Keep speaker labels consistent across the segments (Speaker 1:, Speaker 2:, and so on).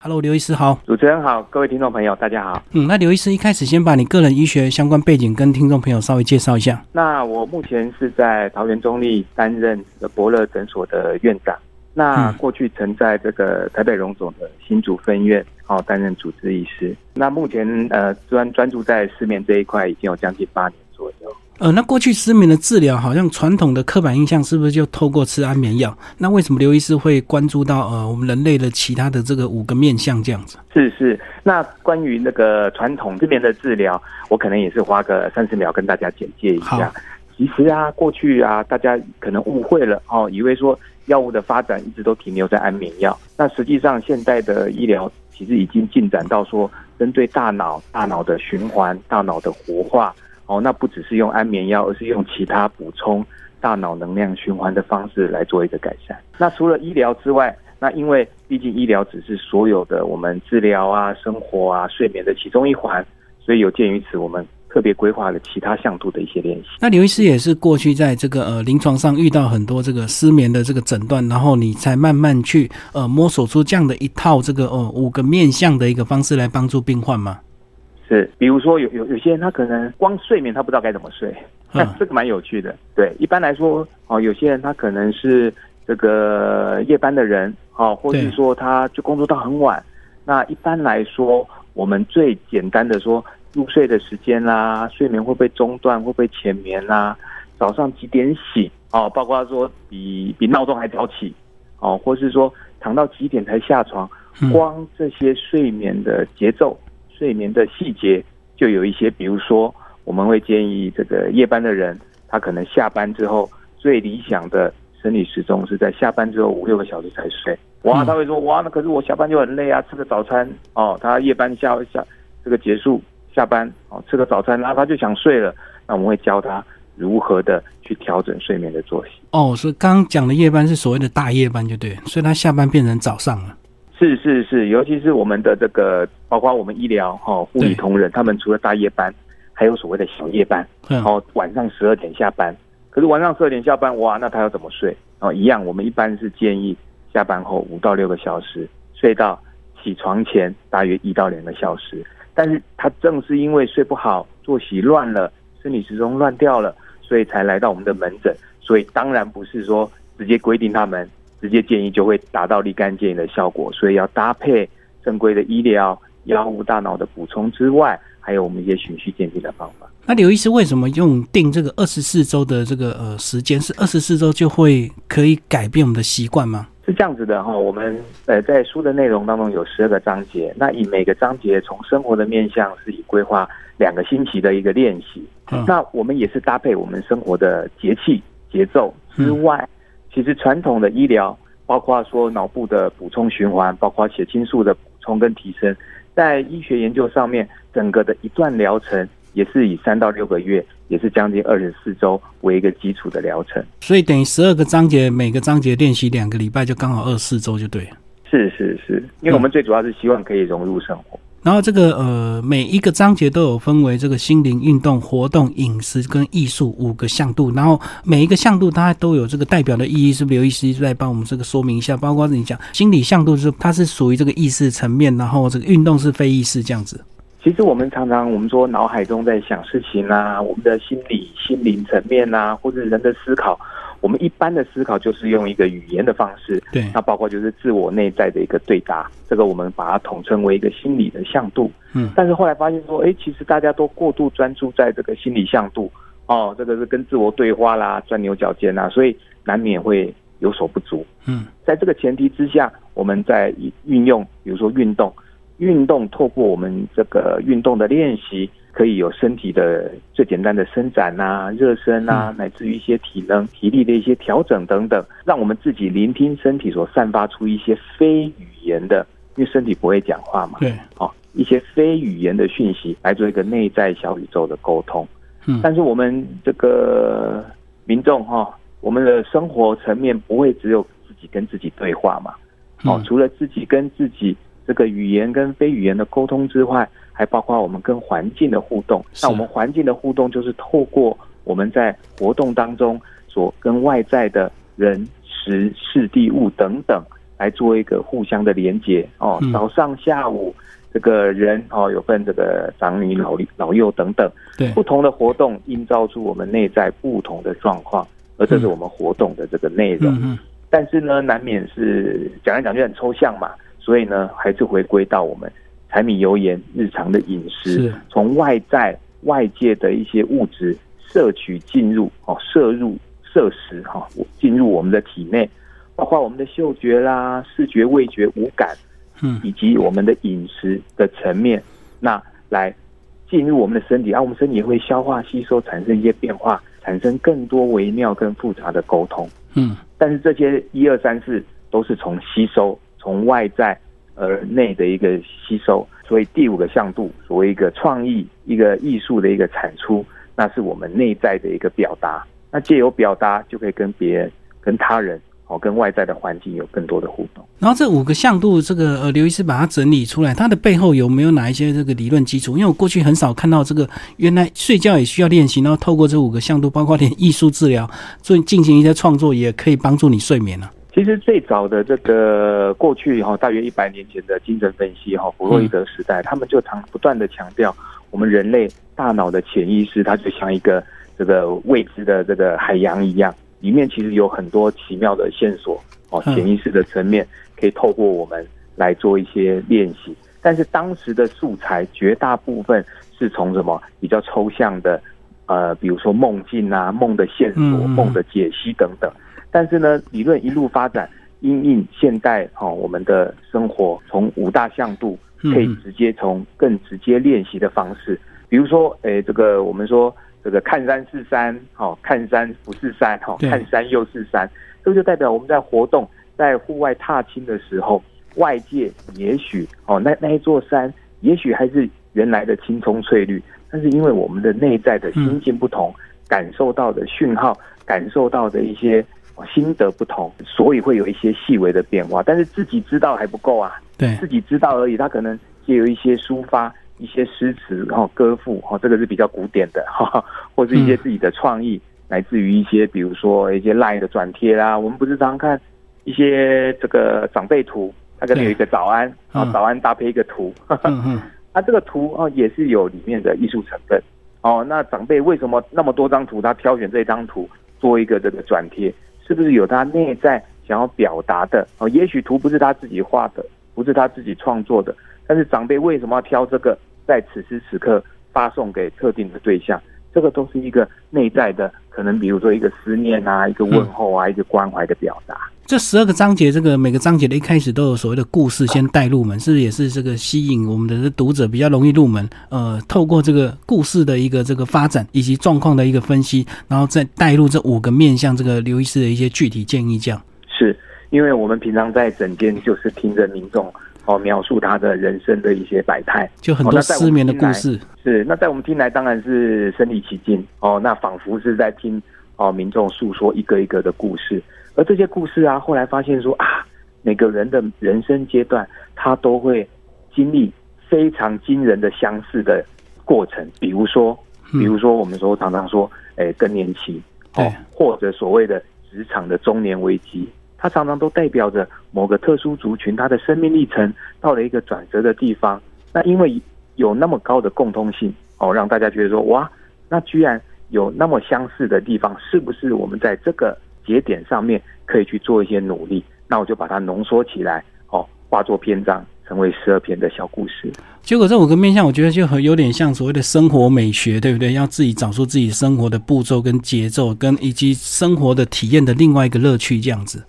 Speaker 1: Hello，刘医师好，
Speaker 2: 主持人好，各位听众朋友大家好。
Speaker 1: 嗯，那刘医师一开始先把你个人医学相关背景跟听众朋友稍微介绍一下。
Speaker 2: 那我目前是在桃园中立担任伯乐诊所的院长。那过去曾在这个台北荣总的新竹分院哦担任主治医师。那目前呃专专注在失眠这一块已经有将近八年左右。
Speaker 1: 呃，那过去失眠的治疗，好像传统的刻板印象是不是就透过吃安眠药？那为什么刘医师会关注到呃我们人类的其他的这个五个面向这样子？
Speaker 2: 是是，那关于那个传统失眠的治疗，我可能也是花个三十秒跟大家简介一下。其实啊，过去啊，大家可能误会了哦，以为说药物的发展一直都停留在安眠药。那实际上，现代的医疗其实已经进展到说，针对大脑、大脑的循环、大脑的活化。哦，那不只是用安眠药，而是用其他补充大脑能量循环的方式来做一个改善。那除了医疗之外，那因为毕竟医疗只是所有的我们治疗啊、生活啊、睡眠的其中一环，所以有鉴于此，我们特别规划了其他向度的一些练习。
Speaker 1: 那刘医师也是过去在这个呃临床上遇到很多这个失眠的这个诊断，然后你才慢慢去呃摸索出这样的一套这个哦五个面向的一个方式来帮助病患吗？
Speaker 2: 是，比如说有有有些人他可能光睡眠他不知道该怎么睡，那这个蛮有趣的。对，一般来说哦，有些人他可能是这个夜班的人哦，或是说他就工作到很晚。那一般来说，我们最简单的说入睡的时间啦，睡眠会不会中断，会不会浅眠啦，早上几点醒哦，包括说比比闹钟还早起哦，或是说躺到几点才下床，光这些睡眠的节奏。睡眠的细节就有一些，比如说，我们会建议这个夜班的人，他可能下班之后最理想的生理时钟是在下班之后五六个小时才睡。哇，他会说哇，那可是我下班就很累啊，吃个早餐哦，他夜班下下这个结束下班哦，吃个早餐，然后他就想睡了。那我们会教他如何的去调整睡眠的作息。
Speaker 1: 哦，所以刚刚讲的夜班是所谓的大夜班，就对，所以他下班变成早上了。
Speaker 2: 是是是，尤其是我们的这个，包括我们医疗哈护理同仁，他们除了大夜班，还有所谓的小夜班，哦，晚上十二点下班。可是晚上十二点下班，哇，那他要怎么睡？哦，一样，我们一般是建议下班后五到六个小时，睡到起床前大约一到两个小时。但是他正是因为睡不好，作息乱了，生理时钟乱掉了，所以才来到我们的门诊。所以当然不是说直接规定他们。直接建议就会达到立竿见影的效果，所以要搭配正规的医疗药物、大脑的补充之外，还有我们一些循序渐进的方法。
Speaker 1: 那刘医师为什么用定这个二十四周的这个呃时间？是二十四周就会可以改变我们的习惯吗？
Speaker 2: 是这样子的哈，我们呃在书的内容当中有十二个章节，那以每个章节从生活的面向是以规划两个星期的一个练习。那我们也是搭配我们生活的节气节奏之外。其实传统的医疗，包括说脑部的补充循环，包括血清素的补充跟提升，在医学研究上面，整个的一段疗程也是以三到六个月，也是将近二十四周为一个基础的疗程。
Speaker 1: 所以等于十二个章节，每个章节练习两个礼拜，就刚好二十四周就对了。
Speaker 2: 是是是，因为我们最主要是希望可以融入生活。
Speaker 1: 然后这个呃，每一个章节都有分为这个心灵、运动、活动、饮食跟艺术五个向度，然后每一个向度它都有这个代表的意义，是不是？刘医师在帮我们这个说明一下。包括你讲心理向度是它是属于这个意识层面，然后这个运动是非意识这样子。
Speaker 2: 其实我们常常我们说脑海中在想事情啊，我们的心理、心灵层面啊，或者人的思考。我们一般的思考就是用一个语言的方式，
Speaker 1: 对，
Speaker 2: 那包括就是自我内在的一个对答，这个我们把它统称为一个心理的向度。嗯，但是后来发现说，哎，其实大家都过度专注在这个心理向度，哦，这个是跟自我对话啦，钻牛角尖啦，所以难免会有所不足。嗯，在这个前提之下，我们在运用，比如说运动，运动透过我们这个运动的练习。可以有身体的最简单的伸展呐、热身呐，乃至于一些体能、体力的一些调整等等，让我们自己聆听身体所散发出一些非语言的，因为身体不会讲话嘛，
Speaker 1: 对，
Speaker 2: 哦，一些非语言的讯息来做一个内在小宇宙的沟通。嗯，但是我们这个民众哈，我们的生活层面不会只有自己跟自己对话嘛，哦，除了自己跟自己这个语言跟非语言的沟通之外。还包括我们跟环境的互动，那我们环境的互动就是透过我们在活动当中所跟外在的人、时、事、地、物等等来做一个互相的连接哦。早上、下午，这个人哦有分这个长女、老老幼等等，
Speaker 1: 对。
Speaker 2: 不同的活动，映照出我们内在不同的状况，而这是我们活动的这个内容。
Speaker 1: 嗯。
Speaker 2: 但是呢，难免是讲来讲去很抽象嘛，所以呢，还是回归到我们柴米油盐日常的饮食
Speaker 1: 是，
Speaker 2: 从外在外界的一些物质摄取进入哦，摄入摄食哈，进入我们的体内，包括我们的嗅觉啦、视觉、味觉、五感，
Speaker 1: 嗯。
Speaker 2: 以及我们的饮食的层面，那来进入我们的身体，啊，我们身体也会消化吸收，产生一些变化，产生更多微妙、跟复杂的沟通。
Speaker 1: 嗯。
Speaker 2: 但是这些一二三四都是从吸收，从外在而内的一个吸收。所以第五个向度，所谓一个创意、一个艺术的一个产出，那是我们内在的一个表达。那借由表达，就可以跟别人、跟他人。哦，跟外在的环境有更多的互动。
Speaker 1: 然后这五个向度，这个呃，刘医师把它整理出来，它的背后有没有哪一些这个理论基础？因为我过去很少看到这个，原来睡觉也需要练习，然后透过这五个向度，包括连艺术治疗，做进行一些创作，也可以帮助你睡眠啊。
Speaker 2: 其实最早的这个过去哈，大约一百年前的精神分析哈，弗洛伊德时代，他们就常不断的强调，我们人类大脑的潜意识，它就像一个这个未知的这个海洋一样。里面其实有很多奇妙的线索哦，潜意识的层面可以透过我们来做一些练习。但是当时的素材绝大部分是从什么比较抽象的，呃，比如说梦境啊、梦的线索、梦的解析等等。但是呢，理论一路发展，因应现代哦我们的生活，从五大向度可以直接从更直接练习的方式，比如说，诶，这个我们说。这个看山是山，好看山不是山，好看山又是山，这就代表我们在活动、在户外踏青的时候，外界也许哦，那那一座山也许还是原来的青葱翠绿，但是因为我们的内在的心境不同，感受到的讯号、感受到的一些心得不同，所以会有一些细微的变化。但是自己知道还不够啊，
Speaker 1: 对，
Speaker 2: 自己知道而已，他可能借由一些抒发。一些诗词哈歌赋哈，这个是比较古典的 哈，或是一些自己的创意，来自于一些比如说一些赖的转贴啦。我们不是常看一些这个长辈图，他可能有一个早安，然后早安搭配一个图，
Speaker 1: 嗯嗯，
Speaker 2: 它这个图哦也是有里面的艺术成分哦。那长辈为什么那么多张图，他挑选这张图做一个这个转贴，是不是有他内在想要表达的哦？也许图不是他自己画的，不是他自己创作的，但是长辈为什么要挑这个？在此时此刻发送给特定的对象，这个都是一个内在的，可能比如说一个思念啊，一个问候啊，一个关怀的表达。
Speaker 1: 这十二个章节，这个每个章节的一开始都有所谓的故事先带入门，是不是也是这个吸引我们的读者比较容易入门？呃，透过这个故事的一个这个发展以及状况的一个分析，然后再带入这五个面向这个刘医师的一些具体建议，这样。
Speaker 2: 是因为我们平常在诊间就是听着民众。哦，描述他的人生的一些百态，
Speaker 1: 就很多失眠的故事。
Speaker 2: 是，那在我们听来当然是身临其境哦，那仿佛是在听哦民众诉说一个一个的故事。而这些故事啊，后来发现说啊，每个人的人生阶段，他都会经历非常惊人的相似的过程。比如说，比如说我们说常常说，哎，更年期，
Speaker 1: 哦，
Speaker 2: 或者所谓的职场的中年危机。它常常都代表着某个特殊族群，它的生命历程到了一个转折的地方。那因为有那么高的共通性哦，让大家觉得说哇，那居然有那么相似的地方，是不是我们在这个节点上面可以去做一些努力？那我就把它浓缩起来哦，化作篇章，成为十二篇的小故事。
Speaker 1: 结果这五个面向，我觉得就很有点像所谓的生活美学，对不对？要自己找出自己生活的步骤跟节奏，跟以及生活的体验的另外一个乐趣，这样子。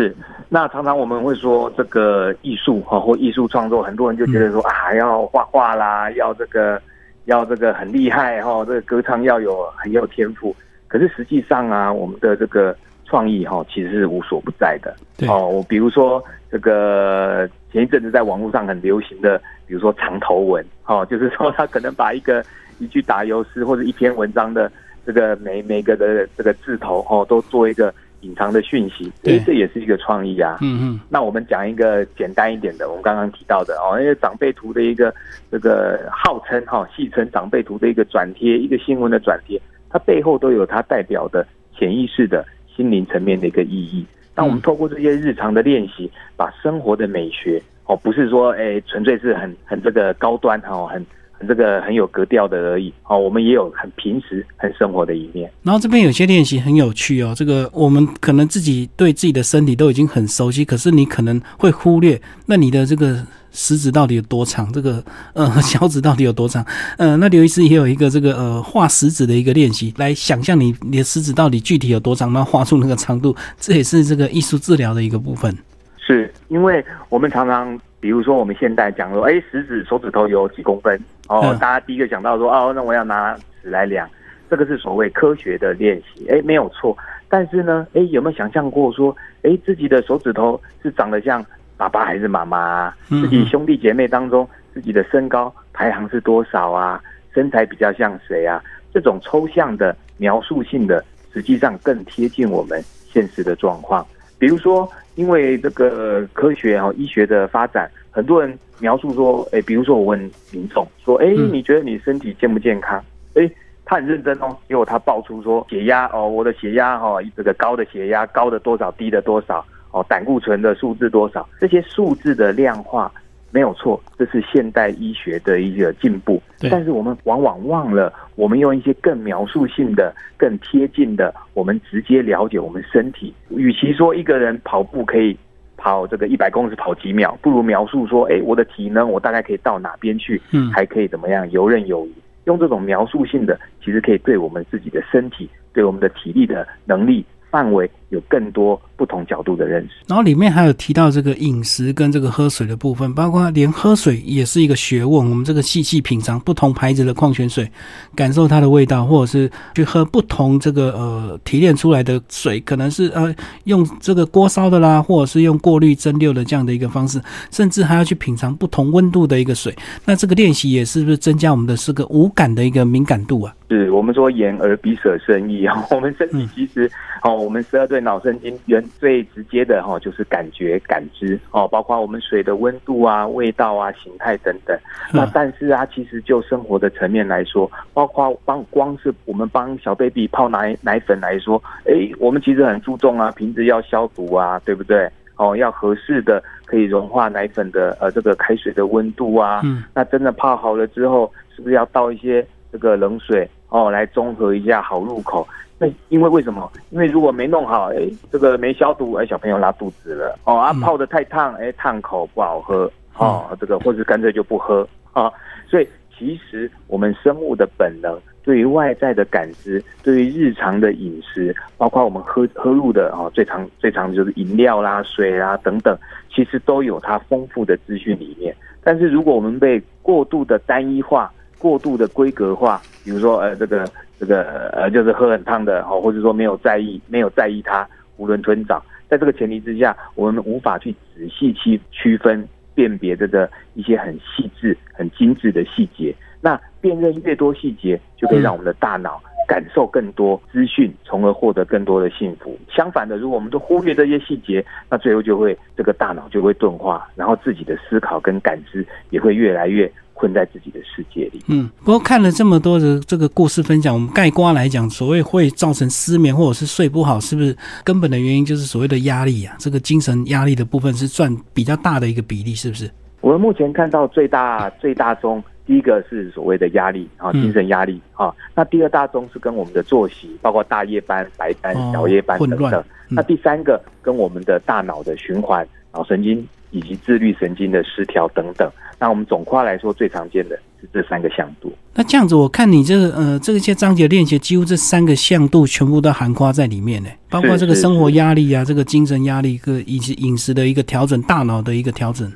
Speaker 2: 是，那常常我们会说这个艺术哈或艺术创作，很多人就觉得说啊，要画画啦，要这个要这个很厉害哈，这个歌唱要有很有天赋。可是实际上啊，我们的这个创意哈其实是无所不在的。哦，我比如说这个前一阵子在网络上很流行的，比如说长头文，哦，就是说他可能把一个一句打油诗或者一篇文章的这个每每个的这个字头哦，都做一个。隐藏的讯息，所以这也是一个创意啊。
Speaker 1: 嗯嗯。
Speaker 2: 那我们讲一个简单一点的，我们刚刚提到的哦，因为长辈图的一个这个号称哈，戏称长辈图的一个转贴，一个新闻的转贴，它背后都有它代表的潜意识的心灵层面的一个意义。那我们透过这些日常的练习，把生活的美学哦，不是说哎纯粹是很很这个高端哦，很。这个很有格调的而已哦，我们也有很平时、很生活的一面。
Speaker 1: 然后这边有些练习很有趣哦，这个我们可能自己对自己的身体都已经很熟悉，可是你可能会忽略，那你的这个食指到底有多长？这个 呃小指到底有多长？呃，那刘医师也有一个这个呃画食指的一个练习，来想象你你的食指到底具体有多长，然后画出那个长度，这也是这个艺术治疗的一个部分。
Speaker 2: 是因为我们常常，比如说我们现在讲说，哎，食指手指头有几公分哦，大家第一个想到说，哦，那我要拿尺来量，这个是所谓科学的练习，哎，没有错。但是呢，哎，有没有想象过说，哎，自己的手指头是长得像爸爸还是妈妈？自己兄弟姐妹当中，自己的身高排行是多少啊？身材比较像谁啊？这种抽象的描述性的，实际上更贴近我们现实的状况。比如说，因为这个科学哈医学的发展，很多人描述说，哎，比如说我问民众说，哎，你觉得你身体健不健康？哎，他很认真哦，结果他爆出说血压哦，我的血压哈，这个高的血压高的多少，低的多少哦，胆固醇的数字多少，这些数字的量化。没有错，这是现代医学的一个进步。但是我们往往忘了，我们用一些更描述性的、更贴近的，我们直接了解我们身体。与其说一个人跑步可以跑这个一百公尺跑几秒，不如描述说，哎，我的体能我大概可以到哪边去，嗯，还可以怎么样游刃有余。用这种描述性的，其实可以对我们自己的身体、对我们的体力的能力。范围有更多不同角度的认识，
Speaker 1: 然后里面还有提到这个饮食跟这个喝水的部分，包括连喝水也是一个学问。我们这个细细品尝不同牌子的矿泉水，感受它的味道，或者是去喝不同这个呃提炼出来的水，可能是呃用这个锅烧的啦，或者是用过滤蒸馏的这样的一个方式，甚至还要去品尝不同温度的一个水。那这个练习也是不是增加我们的这个五感的一个敏感度啊？
Speaker 2: 是我们说眼耳鼻舌身意啊，我们身体其实哦，我们十二对脑神经原最直接的哈就是感觉感知哦，包括我们水的温度啊、味道啊、形态等等。那但是啊，其实就生活的层面来说，包括帮光是我们帮小 baby 泡奶奶粉来说，哎，我们其实很注重啊，瓶子要消毒啊，对不对？哦，要合适的可以融化奶粉的呃这个开水的温度啊。嗯。那真的泡好了之后，是不是要倒一些这个冷水？哦，来综合一下好入口。那因为为什么？因为如果没弄好，哎，这个没消毒，哎，小朋友拉肚子了。哦啊，泡的太烫，哎，烫口不好喝。哦，这个或者干脆就不喝啊。所以其实我们生物的本能，对于外在的感知，对于日常的饮食，包括我们喝喝入的哦，最常最常就是饮料啦、水啦等等，其实都有它丰富的资讯里面。但是如果我们被过度的单一化，过度的规格化，比如说呃这个这个呃就是喝很烫的哦，或者说没有在意没有在意它囫囵吞枣，在这个前提之下，我们无法去仔细去区分辨别这个一些很细致很精致的细节。那辨认越多细节，就可以让我们的大脑感受更多资讯，从而获得更多的幸福。相反的，如果我们都忽略这些细节，那最后就会这个大脑就会钝化，然后自己的思考跟感知也会越来越。困在自己的世界里。
Speaker 1: 嗯，不过看了这么多的这个故事分享，我们概括来讲，所谓会造成失眠或者是睡不好，是不是根本的原因就是所谓的压力啊？这个精神压力的部分是占比较大的一个比例，是不是？
Speaker 2: 我们目前看到最大最大宗，第一个是所谓的压力啊，精神压力啊。那第二大宗是跟我们的作息，包括大夜班、白班、小夜班等等。那第三个跟我们的大脑的循环、脑神经。以及自律神经的失调等等，那我们总括来说最常见的是这三个向度。
Speaker 1: 那这样子，我看你这个呃，这些章节练习，几乎这三个向度全部都含括在里面呢，包括这个生活压力啊，这个精神压力，个以及饮食的一个调整，大脑的一个调整。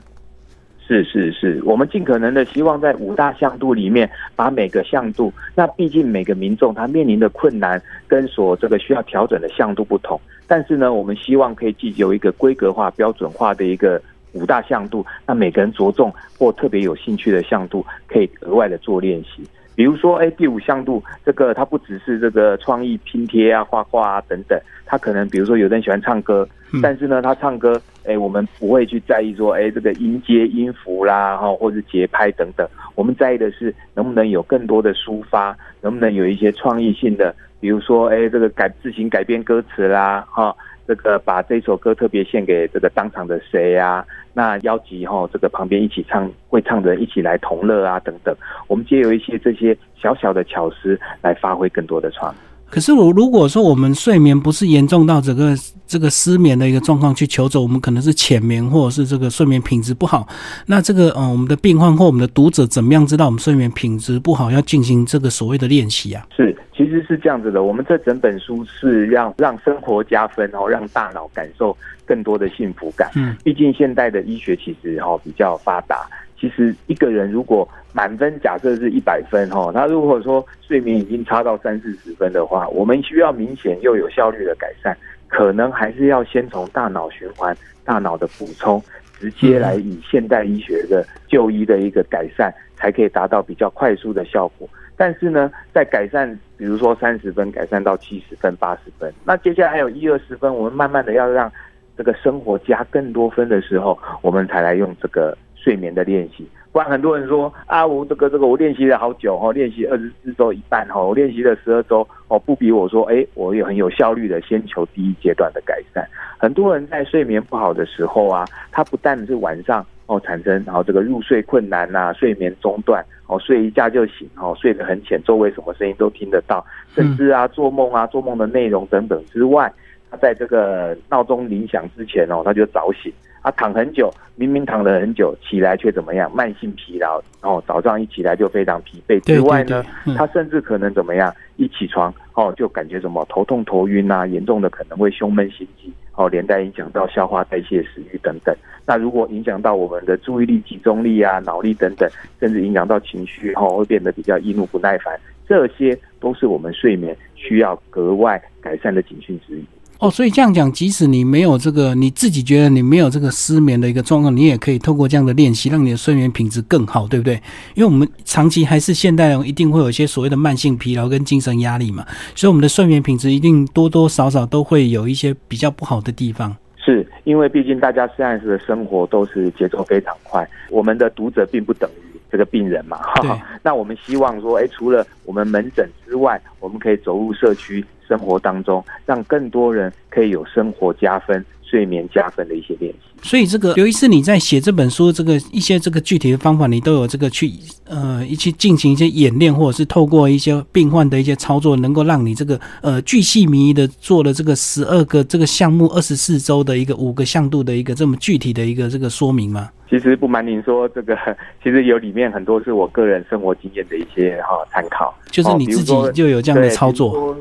Speaker 2: 是是是，我们尽可能的希望在五大向度里面，把每个向度，那毕竟每个民众他面临的困难跟所这个需要调整的向度不同，但是呢，我们希望可以既有一个规格化、标准化的一个。五大向度，那每个人着重或特别有兴趣的向度，可以额外的做练习。比如说，哎，第五向度，这个它不只是这个创意拼贴啊、画画啊等等，它可能比如说有人喜欢唱歌，但是呢，他唱歌，哎，我们不会去在意说，哎，这个音阶、音符啦，哈，或者节拍等等，我们在意的是能不能有更多的抒发，能不能有一些创意性的，比如说，哎，这个改自行改编歌词啦，哈。这个把这首歌特别献给这个当场的谁啊？那邀集哈这个旁边一起唱会唱的人一起来同乐啊等等，我们皆有一些这些小小的巧思来发挥更多的创意。
Speaker 1: 可是我如果说我们睡眠不是严重到整个这个失眠的一个状况去求诊，我们可能是浅眠或者是这个睡眠品质不好。那这个嗯，我们的病患或我们的读者怎么样知道我们睡眠品质不好，要进行这个所谓的练习啊？
Speaker 2: 是，其实是这样子的。我们这整本书是让让生活加分，然后让大脑感受更多的幸福感。嗯，毕竟现代的医学其实哈比较发达。其实一个人如果满分假设是一百分哈，他如果说睡眠已经差到三四十分的话，我们需要明显又有效率的改善，可能还是要先从大脑循环、大脑的补充，直接来以现代医学的就医的一个改善，才可以达到比较快速的效果。但是呢，在改善，比如说三十分改善到七十分、八十分，那接下来还有一二十分，我们慢慢的要让这个生活加更多分的时候，我们才来用这个。睡眠的练习，不然很多人说啊，我这个这个我练习了好久哦，练习二十四周一半哈，我练习了十二周哦，不比我说哎，我有很有效率的先求第一阶段的改善。很多人在睡眠不好的时候啊，他不但是晚上哦产生然后这个入睡困难呐，睡眠中断哦，睡一觉就醒哦，睡得很浅，周围什么声音都听得到，甚至啊做梦啊做梦的内容等等之外，他在这个闹钟铃响之前哦，他就早醒。他躺很久，明明躺了很久，起来却怎么样？慢性疲劳，然后早上一起来就非常疲惫。之外呢，他甚至可能怎么样？一起床哦，就感觉什么头痛、头晕啊，严重的可能会胸闷心悸，哦，连带影响到消化、代谢、食欲等等。那如果影响到我们的注意力、集中力啊、脑力等等，甚至影响到情绪，然后，会变得比较易怒、不耐烦，这些都是我们睡眠需要格外改善的警讯之一。
Speaker 1: 哦，所以这样讲，即使你没有这个，你自己觉得你没有这个失眠的一个状况，你也可以透过这样的练习，让你的睡眠品质更好，对不对？因为我们长期还是现代人，一定会有一些所谓的慢性疲劳跟精神压力嘛，所以我们的睡眠品质一定多多少少都会有一些比较不好的地方。
Speaker 2: 是因为毕竟大家现在的生活都是节奏非常快，我们的读者并不等于这个病人嘛。哈那我们希望说，哎，除了我们门诊之外，我们可以走入社区。生活当中，让更多人可以有生活加分、睡眠加分的一些练习。
Speaker 1: 所以，这个刘医师，你在写这本书，这个一些这个具体的方法，你都有这个去呃一起进行一些演练，或者是透过一些病患的一些操作，能够让你这个呃巨细靡遗的做了这个十二个这个项目，二十四周的一个五个向度的一个这么具体的一个这个说明吗？
Speaker 2: 其实不瞒您说，这个其实有里面很多是我个人生活经验的一些哈参考，
Speaker 1: 就是你自己就有这样的操作。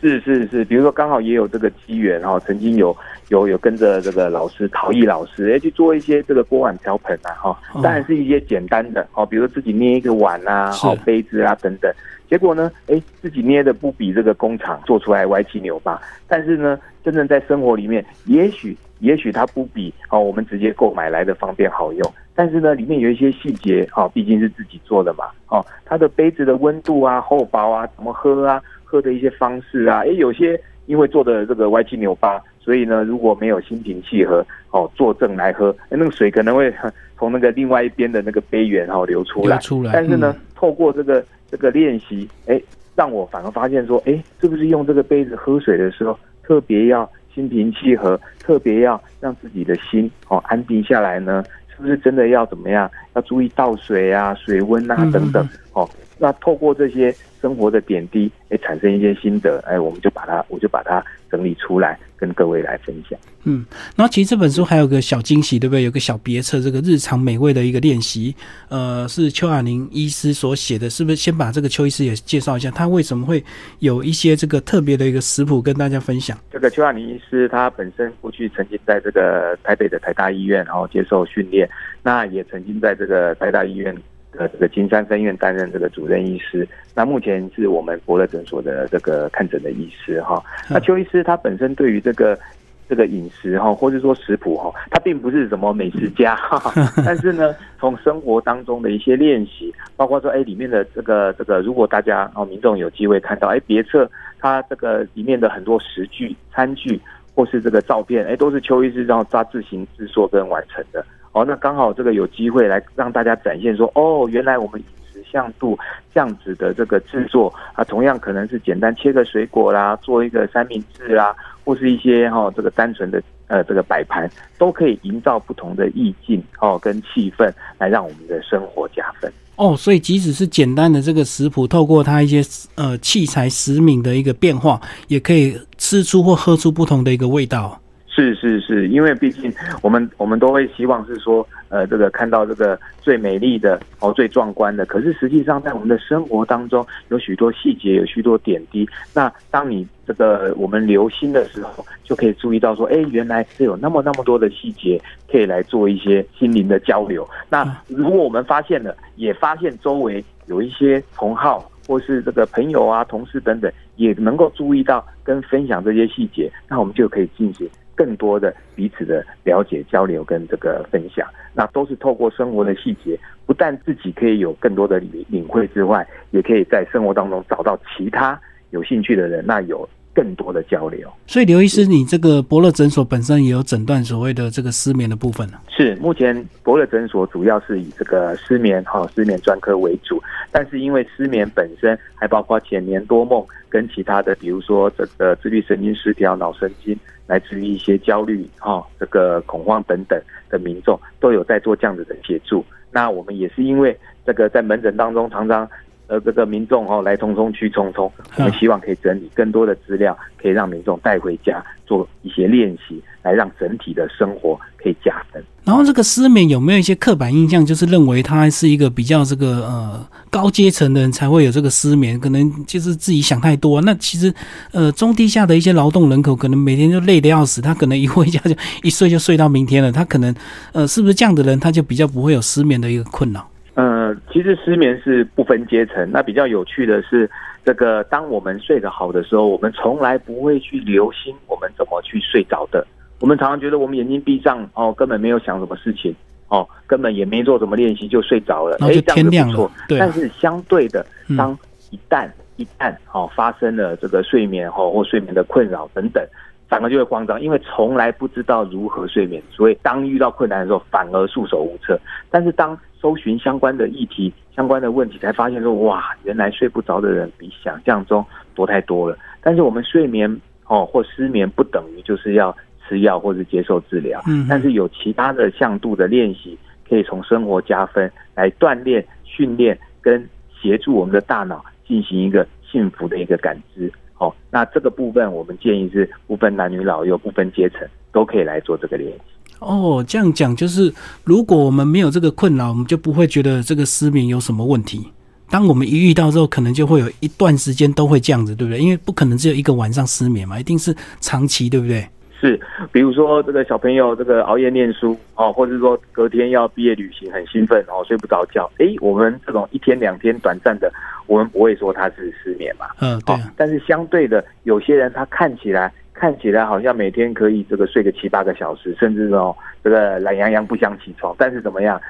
Speaker 2: 是是是，比如说刚好也有这个机缘哈，曾经有有有跟着这个老师陶艺老师哎去做一些这个锅碗瓢盆啊哈，当然是一些简单的哦，比如说自己捏一个碗啊，好杯子啊等等，结果呢，哎自己捏的不比这个工厂做出来歪七扭八，但是呢，真正在生活里面，也许也许它不比哦我们直接购买来的方便好用，但是呢，里面有一些细节哦，毕竟是自己做的嘛哦，它的杯子的温度啊、厚薄啊、怎么喝啊。喝的一些方式啊，诶，有些因为做的这个歪七扭八，所以呢，如果没有心平气和哦坐正来喝，那个水可能会 从那个另外一边的那个杯缘哦流出来。
Speaker 1: 出来。
Speaker 2: 但是呢，透过这个这个练习，哎，让我反而发现说，哎，是不是用这个杯子喝水的时候，特别要心平气和，特别要让自己的心哦安定下来呢？是不是真的要怎么样？要注意倒水啊、水温啊等等哦。那透过这些。生活的点滴，哎，产生一些心得，哎，我们就把它，我就把它整理出来，跟各位来分享。
Speaker 1: 嗯，然后其实这本书还有个小惊喜，对不对？有个小别册，这个日常美味的一个练习，呃，是邱亚宁医师所写的，是不是？先把这个邱医师也介绍一下，他为什么会有一些这个特别的一个食谱跟大家分享？
Speaker 2: 这个邱亚宁医师他本身过去曾经在这个台北的台大医院，然后接受训练，那也曾经在这个台大医院。的，这个金山分院担任这个主任医师，那目前是我们博乐诊所的这个看诊的医师哈。那邱医师他本身对于这个这个饮食哈，或者说食谱哈，他并不是什么美食家，但是呢，从生活当中的一些练习，包括说哎里面的这个这个，如果大家哦民众有机会看到哎别册，他这个里面的很多食具、餐具或是这个照片，哎都是邱医师然后他自行制作跟完成的。哦，那刚好这个有机会来让大家展现说，哦，原来我们饮食向度这样子的这个制作啊，同样可能是简单切个水果啦，做一个三明治啦，或是一些哈这个单纯的呃这个摆盘，都可以营造不同的意境哦跟气氛，来让我们的生活加分。
Speaker 1: 哦，所以即使是简单的这个食谱，透过它一些呃器材食品的一个变化，也可以吃出或喝出不同的一个味道。
Speaker 2: 是是是，因为毕竟我们我们都会希望是说，呃，这个看到这个最美丽的哦，最壮观的。可是实际上，在我们的生活当中，有许多细节，有许多点滴。那当你这个我们留心的时候，就可以注意到说，哎，原来是有那么那么多的细节，可以来做一些心灵的交流。那如果我们发现了，也发现周围有一些同好或是这个朋友啊、同事等等，也能够注意到跟分享这些细节，那我们就可以进行。更多的彼此的了解、交流跟这个分享，那都是透过生活的细节，不但自己可以有更多的领领会之外，也可以在生活当中找到其他有兴趣的人，那有。更多的交流，
Speaker 1: 所以刘医师，你这个伯乐诊所本身也有诊断所谓的这个失眠的部分呢？
Speaker 2: 是，目前伯乐诊所主要是以这个失眠哈失眠专科为主，但是因为失眠本身还包括浅眠多梦跟其他的，比如说这个自律神经失调、脑神经，来自于一些焦虑哈这个恐慌等等的民众，都有在做这样子的协助。那我们也是因为这个在门诊当中常常。呃，这个民众哦，来匆匆去匆匆，我们希望可以整理更多的资料，可以让民众带回家做一些练习，来让整体的生活可以加分。
Speaker 1: 然后，这个失眠有没有一些刻板印象，就是认为他是一个比较这个呃高阶层的人才会有这个失眠，可能就是自己想太多。那其实呃中低下的一些劳动人口，可能每天就累得要死，他可能一回家就一睡就睡到明天了。他可能呃是不是这样的人，他就比较不会有失眠的一个困扰？
Speaker 2: 呃，其实失眠是不分阶层。那比较有趣的是，这个当我们睡得好的时候，我们从来不会去留心我们怎么去睡着的。我们常常觉得我们眼睛闭上哦，根本没有想什么事情哦，根本也没做什么练习就睡着了。
Speaker 1: 哎，这样不错。
Speaker 2: 对。但是相对的，当一旦一旦哦发生了这个睡眠哦或睡眠的困扰等等。反而就会慌张，因为从来不知道如何睡眠，所以当遇到困难的时候，反而束手无策。但是当搜寻相关的议题、相关的问题，才发现说，哇，原来睡不着的人比想象中多太多了。但是我们睡眠哦或失眠，不等于就是要吃药或者接受治疗。嗯。但是有其他的向度的练习，可以从生活加分，来锻炼、训练跟协助我们的大脑进行一个幸福的一个感知。哦，那这个部分我们建议是不分男女老幼、不分阶层都可以来做这个练习。
Speaker 1: 哦，这样讲就是，如果我们没有这个困扰，我们就不会觉得这个失眠有什么问题。当我们一遇到之后，可能就会有一段时间都会这样子，对不对？因为不可能只有一个晚上失眠嘛，一定是长期，对不对？
Speaker 2: 是，比如说这个小朋友这个熬夜念书哦，或者说隔天要毕业旅行很兴奋哦，睡不着觉。哎，我们这种一天两天短暂的，我们不会说他是失眠嘛。
Speaker 1: 嗯，对。
Speaker 2: 但是相对的，有些人他看起来看起来好像每天可以这个睡个七八个小时，甚至哦这个懒洋洋不想起床，但是怎么样，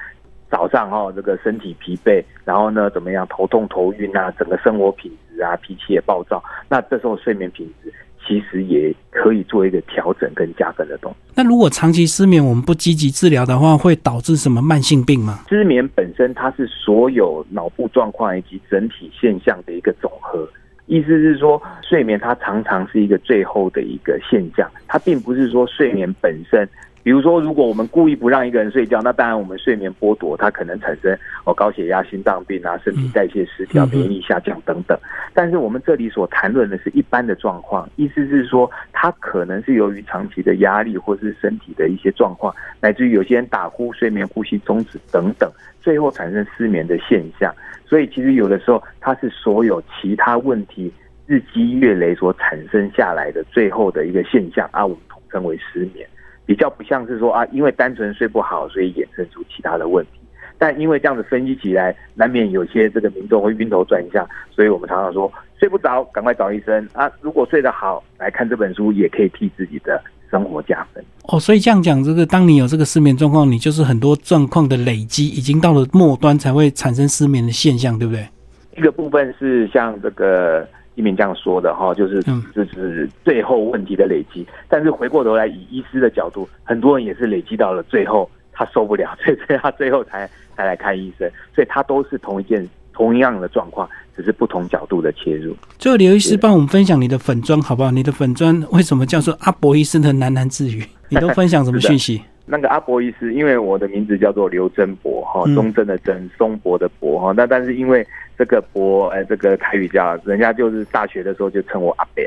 Speaker 2: 早上哦这个身体疲惫，然后呢怎么样头痛头晕啊，整个生活品质啊脾气也暴躁，那这时候睡眠品质。其实也可以做一个调整跟加分的动作。
Speaker 1: 那如果长期失眠，我们不积极治疗的话，会导致什么慢性病吗？
Speaker 2: 失眠本身它是所有脑部状况以及整体现象的一个总和，意思是说，睡眠它常常是一个最后的一个现象，它并不是说睡眠本身。比如说，如果我们故意不让一个人睡觉，那当然我们睡眠剥夺，它可能产生哦高血压、心脏病啊、身体代谢失调、免疫力下降等等。但是我们这里所谈论的是一般的状况，意思是说，它可能是由于长期的压力或是身体的一些状况，乃至于有些人打呼、睡眠呼吸中止等等，最后产生失眠的现象。所以其实有的时候，它是所有其他问题日积月累所产生下来的最后的一个现象啊，我们统称为失眠。比较不像是说啊，因为单纯睡不好，所以衍生出其他的问题。但因为这样子分析起来，难免有些这个民众会晕头转向，所以我们常常说睡不着，赶快找医生啊。如果睡得好，来看这本书也可以替自己的生活加分。
Speaker 1: 哦，所以这样讲，这个当你有这个失眠状况，你就是很多状况的累积，已经到了末端才会产生失眠的现象，对不对？
Speaker 2: 一个部分是像这个。一鸣这样说的哈，就是就是最后问题的累积。但是回过头来，以医师的角度，很多人也是累积到了最后，他受不了，所以他最后才才来看医生。所以他都是同一件同样的状况，只只是不同角度的切入。
Speaker 1: 最后，刘医师帮我们分享你的粉砖好不好？你的粉砖为什么叫做阿伯医师的喃喃自语？你都分享什么讯息？
Speaker 2: 那个阿伯医师，因为我的名字叫做刘真博哈，中正的真，松柏的柏哈。那但是因为这个博，哎，这个台语叫人家就是大学的时候就称我阿伯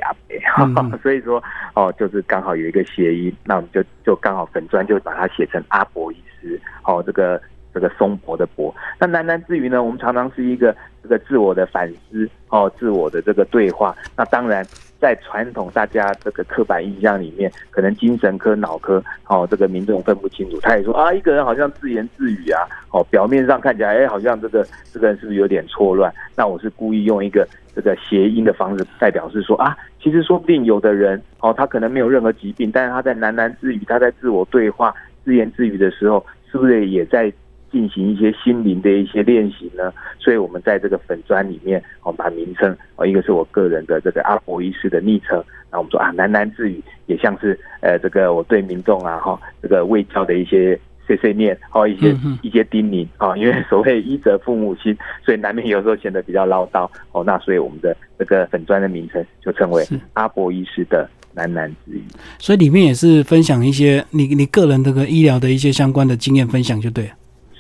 Speaker 2: 阿伯，所以说哦，就是刚好有一个谐音，那我们就就刚好粉砖就把它写成阿伯医师，哦，这个这个松柏的柏。那喃喃自语呢，我们常常是一个这个自我的反思，哦，自我的这个对话。那当然。在传统大家这个刻板印象里面，可能精神科、脑科，哦，这个民众分不清楚。他也说啊，一个人好像自言自语啊，哦，表面上看起来，哎，好像这个这个人是不是有点错乱？那我是故意用一个这个谐音的方式，代表是说啊，其实说不定有的人，哦，他可能没有任何疾病，但是他在喃喃自语，他在自我对话、自言自语的时候，是不是也在？进行一些心灵的一些练习呢，所以我们在这个粉砖里面，我们把名称哦，一个是我个人的这个阿伯医师的昵称，那我们说啊喃喃自语，也像是呃这个我对民众啊哈这个卫教的一些碎碎念，哦一些一些叮咛啊，因为所谓医者父母心，所以难免有时候显得比较唠叨哦，那所以我们的这个粉砖的名称就称为阿伯医师的喃喃自语，
Speaker 1: 所以里面也是分享一些你你个人这个医疗的一些相关的经验分享就对了。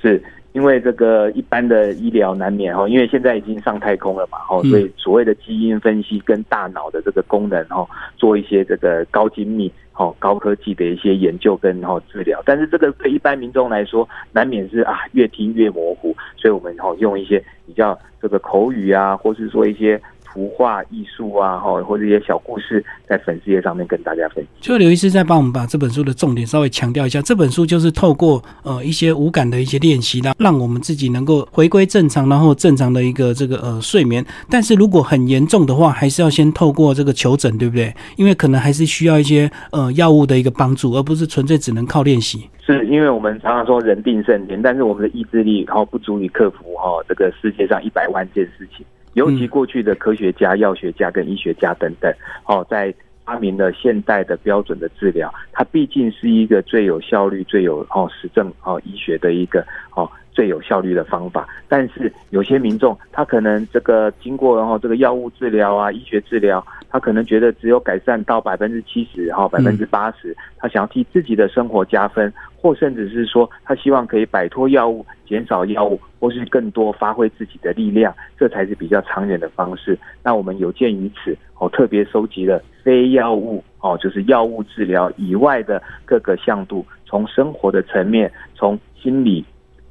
Speaker 2: 是因为这个一般的医疗难免哈，因为现在已经上太空了嘛，哦，所以所谓的基因分析跟大脑的这个功能哦，做一些这个高精密、哦高科技的一些研究跟哦治疗，但是这个对一般民众来说，难免是啊越听越模糊，所以我们哦用一些比较这个口语啊，或是说一些。图画艺术啊，哈，或者一些小故事，在粉丝页上面跟大家分享。
Speaker 1: 就刘医师再帮我们把这本书的重点稍微强调一下。这本书就是透过呃一些无感的一些练习，让让我们自己能够回归正常，然后正常的一个这个呃睡眠。但是如果很严重的话，还是要先透过这个求诊，对不对？因为可能还是需要一些呃药物的一个帮助，而不是纯粹只能靠练习。
Speaker 2: 是因为我们常常说人定胜天，但是我们的意志力然后不足以克服哈这个世界上一百万件事情。尤其过去的科学家、药学家跟医学家等等，哦，在发明了现代的标准的治疗，它毕竟是一个最有效率、最有哦实证哦医学的一个哦最有效率的方法。但是有些民众，他可能这个经过然后这个药物治疗啊、医学治疗，他可能觉得只有改善到百分之七十、哈百分之八十，他想要替自己的生活加分。或甚至是说，他希望可以摆脱药物、减少药物，或是更多发挥自己的力量，这才是比较长远的方式。那我们有鉴于此，我特别收集了非药物哦，就是药物治疗以外的各个向度，从生活的层面，从心理、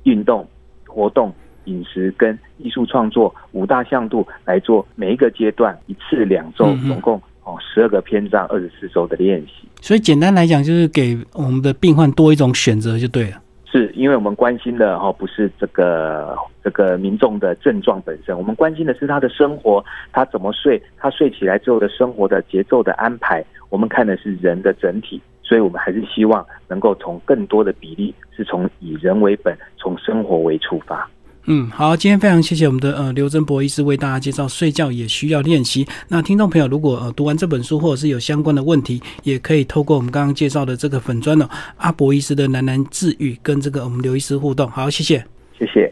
Speaker 2: 运动、活动、饮食跟艺术创作五大向度来做每一个阶段一次两周，总共。哦，十二个篇章，二十四周的练习。
Speaker 1: 所以简单来讲，就是给我们的病患多一种选择就对了。
Speaker 2: 是因为我们关心的哦，不是这个这个民众的症状本身，我们关心的是他的生活，他怎么睡，他睡起来之后的生活的节奏的安排。我们看的是人的整体，所以我们还是希望能够从更多的比例，是从以人为本，从生活为出发。
Speaker 1: 嗯，好，今天非常谢谢我们的呃刘真博医师为大家介绍睡觉也需要练习。那听众朋友如果呃读完这本书或者是有相关的问题，也可以透过我们刚刚介绍的这个粉砖呢阿博医师的喃喃自语跟这个我们刘医师互动。好，谢谢，
Speaker 2: 谢谢。